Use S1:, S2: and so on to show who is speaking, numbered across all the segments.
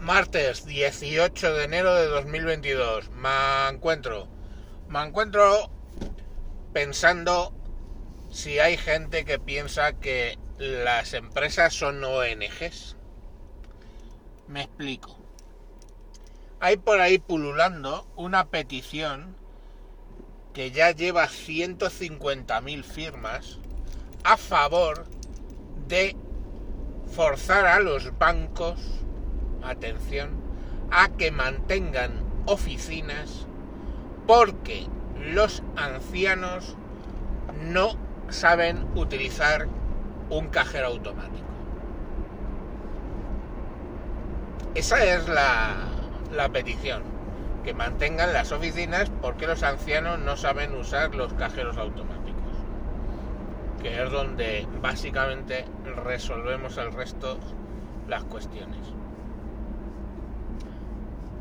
S1: Martes 18 de enero de 2022. Me encuentro. Me encuentro pensando si hay gente que piensa que las empresas son ONGs. Me explico. Hay por ahí pululando una petición que ya lleva 150.000 firmas a favor de forzar a los bancos, atención, a que mantengan oficinas porque los ancianos no saben utilizar un cajero automático. Esa es la, la petición, que mantengan las oficinas porque los ancianos no saben usar los cajeros automáticos que es donde básicamente resolvemos el resto las cuestiones.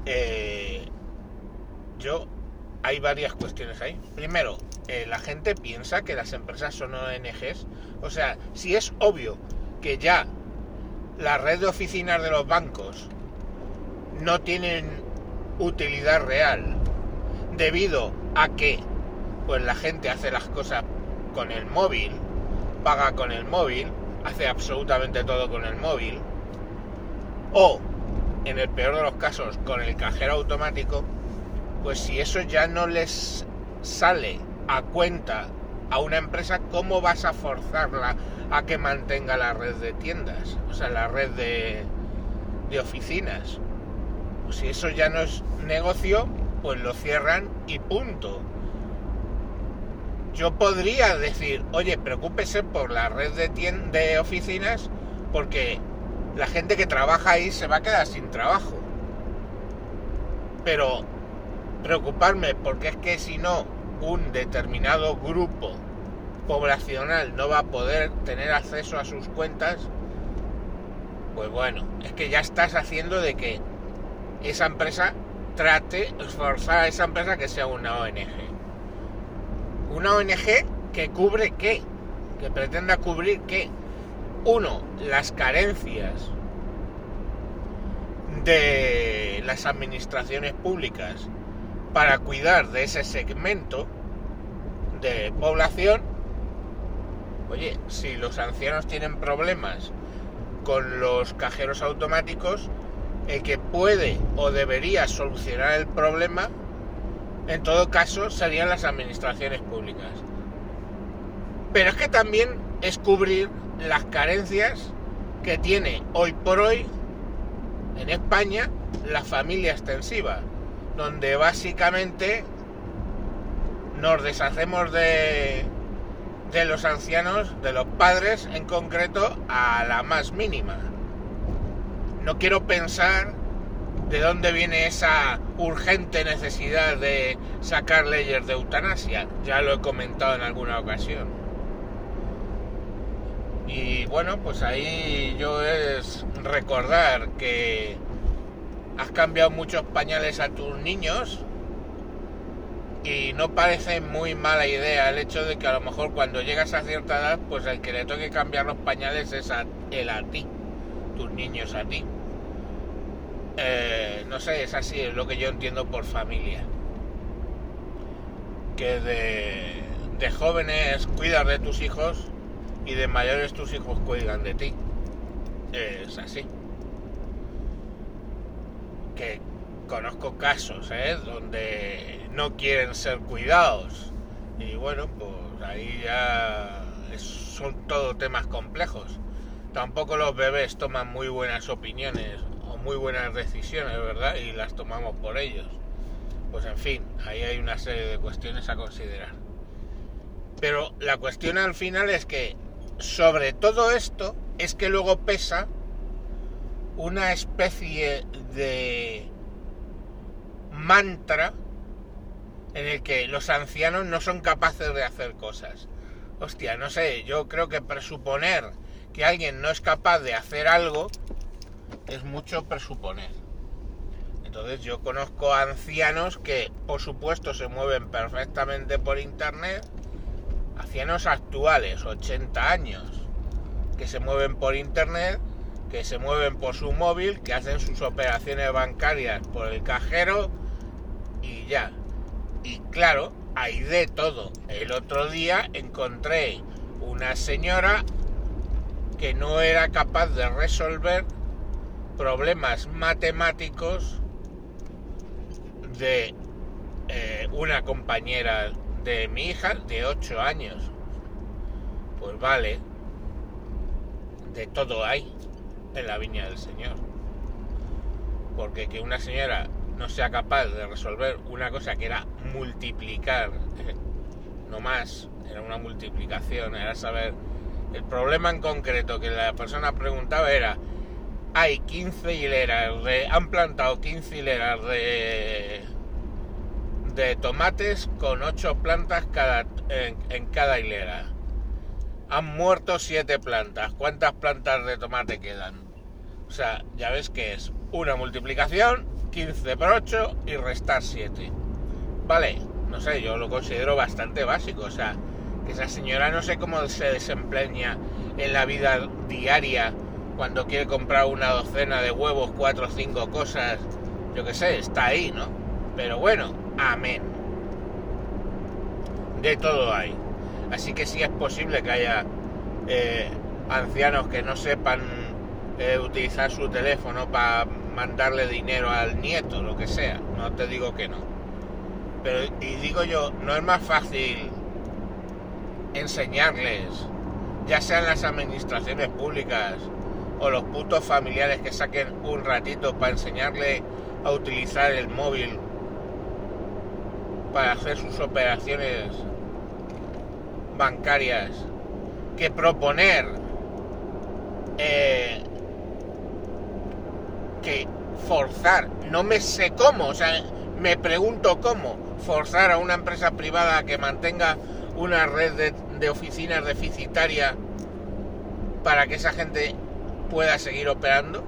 S1: Eh, yo hay varias cuestiones ahí. Primero, eh, la gente piensa que las empresas son ONGs. O sea, si es obvio que ya la red de oficinas de los bancos no tienen utilidad real debido a que pues la gente hace las cosas con el móvil paga con el móvil, hace absolutamente todo con el móvil, o, en el peor de los casos, con el cajero automático, pues si eso ya no les sale a cuenta a una empresa, ¿cómo vas a forzarla a que mantenga la red de tiendas? O sea, la red de, de oficinas. Pues si eso ya no es negocio, pues lo cierran y punto yo podría decir, oye, preocúpese por la red de, de oficinas porque la gente que trabaja ahí se va a quedar sin trabajo. Pero preocuparme porque es que si no, un determinado grupo poblacional no va a poder tener acceso a sus cuentas, pues bueno, es que ya estás haciendo de que esa empresa trate, forzar a esa empresa que sea una ONG. Una ONG que cubre qué? Que pretenda cubrir qué? Uno, las carencias de las administraciones públicas para cuidar de ese segmento de población. Oye, si los ancianos tienen problemas con los cajeros automáticos, el que puede o debería solucionar el problema en todo caso serían las administraciones públicas. Pero es que también es cubrir las carencias que tiene hoy por hoy en España la familia extensiva, donde básicamente nos deshacemos de, de los ancianos, de los padres en concreto, a la más mínima. No quiero pensar de dónde viene esa urgente necesidad de sacar leyes de eutanasia. Ya lo he comentado en alguna ocasión. Y bueno, pues ahí yo es recordar que has cambiado muchos pañales a tus niños y no parece muy mala idea el hecho de que a lo mejor cuando llegas a cierta edad, pues el que le toque cambiar los pañales es él a ti, tus niños a ti. Eh, no sé, es así, es lo que yo entiendo por familia. Que de, de jóvenes cuidas de tus hijos y de mayores tus hijos cuidan de ti. Es así. Que conozco casos, ¿eh? Donde no quieren ser cuidados. Y bueno, pues ahí ya son todo temas complejos. Tampoco los bebés toman muy buenas opiniones muy buenas decisiones, ¿verdad? Y las tomamos por ellos. Pues en fin, ahí hay una serie de cuestiones a considerar. Pero la cuestión al final es que sobre todo esto es que luego pesa una especie de mantra en el que los ancianos no son capaces de hacer cosas. Hostia, no sé, yo creo que presuponer que alguien no es capaz de hacer algo es mucho presuponer. Entonces yo conozco ancianos que por supuesto se mueven perfectamente por internet, ancianos actuales, 80 años, que se mueven por internet que se mueven por su móvil, que hacen sus operaciones bancarias por el cajero y ya. Y claro, hay de todo. El otro día encontré una señora que no era capaz de resolver problemas matemáticos de eh, una compañera de mi hija de 8 años. Pues vale, de todo hay en la viña del Señor. Porque que una señora no sea capaz de resolver una cosa que era multiplicar, eh, no más, era una multiplicación, era saber el problema en concreto que la persona preguntaba era hay 15 hileras de han plantado 15 hileras de de tomates con 8 plantas cada, en, cada hilera. Han muerto 7 plantas. ¿cuántas plantas de tomate quedan? o sea ya ves que es una multiplicación 15 por 8 y restar 7 vale no sé yo lo considero bastante básico. O sea que esa señora no sé cómo se desempeña en la vida diaria cuando quiere comprar una docena de huevos, cuatro o cinco cosas, yo qué sé, está ahí, ¿no? Pero bueno, amén. De todo hay. Así que sí es posible que haya eh, ancianos que no sepan eh, utilizar su teléfono para mandarle dinero al nieto, lo que sea. No te digo que no. Pero, y digo yo, no es más fácil enseñarles, ya sean las administraciones públicas o los putos familiares que saquen un ratito para enseñarle a utilizar el móvil para hacer sus operaciones bancarias que proponer eh, que forzar, no me sé cómo, o sea, me pregunto cómo forzar a una empresa privada que mantenga una red de, de oficinas deficitarias para que esa gente pueda seguir operando.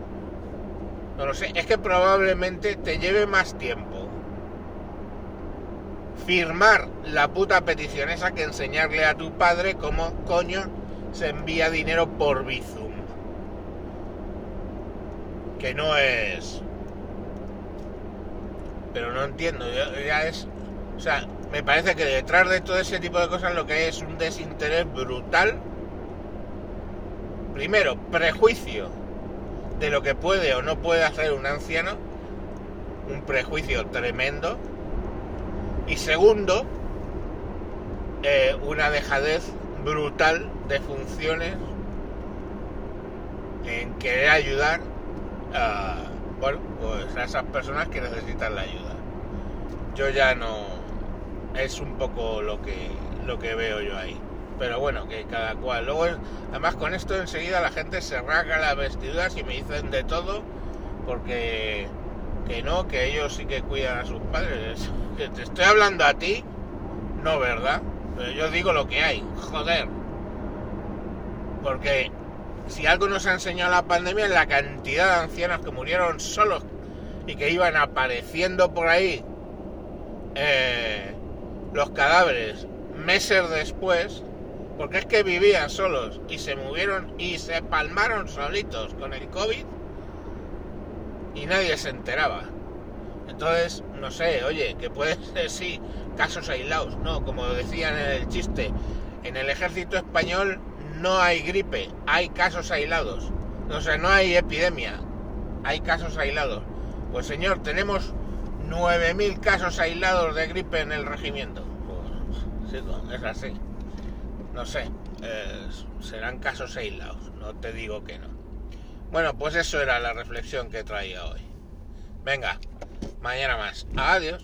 S1: No lo sé, es que probablemente te lleve más tiempo firmar la puta petición esa que enseñarle a tu padre cómo coño se envía dinero por Bizum. Que no es... Pero no entiendo, ya es... O sea, me parece que detrás de todo ese tipo de cosas lo que hay es un desinterés brutal. Primero, prejuicio de lo que puede o no puede hacer un anciano. Un prejuicio tremendo. Y segundo, eh, una dejadez brutal de funciones en querer ayudar a, bueno, pues a esas personas que necesitan la ayuda. Yo ya no es un poco lo que, lo que veo yo ahí. Pero bueno, que cada cual. Luego, además con esto enseguida la gente se rasga las vestiduras y me dicen de todo, porque que no, que ellos sí que cuidan a sus padres. Te estoy hablando a ti, no, ¿verdad? Pero yo digo lo que hay, joder. Porque si algo nos ha enseñado la pandemia es la cantidad de ancianos que murieron solos y que iban apareciendo por ahí. Eh, los cadáveres meses después, porque es que vivían solos y se movieron y se palmaron solitos con el COVID y nadie se enteraba. Entonces, no sé, oye, que puede ser sí, casos aislados, no, como decían en el chiste, en el ejército español no hay gripe, hay casos aislados. O sea, no hay epidemia, hay casos aislados. Pues señor, tenemos 9.000 casos aislados de gripe en el regimiento. Pues sí, es así. No sé, serán casos aislados, no te digo que no. Bueno, pues eso era la reflexión que traía hoy. Venga, mañana más. Adiós.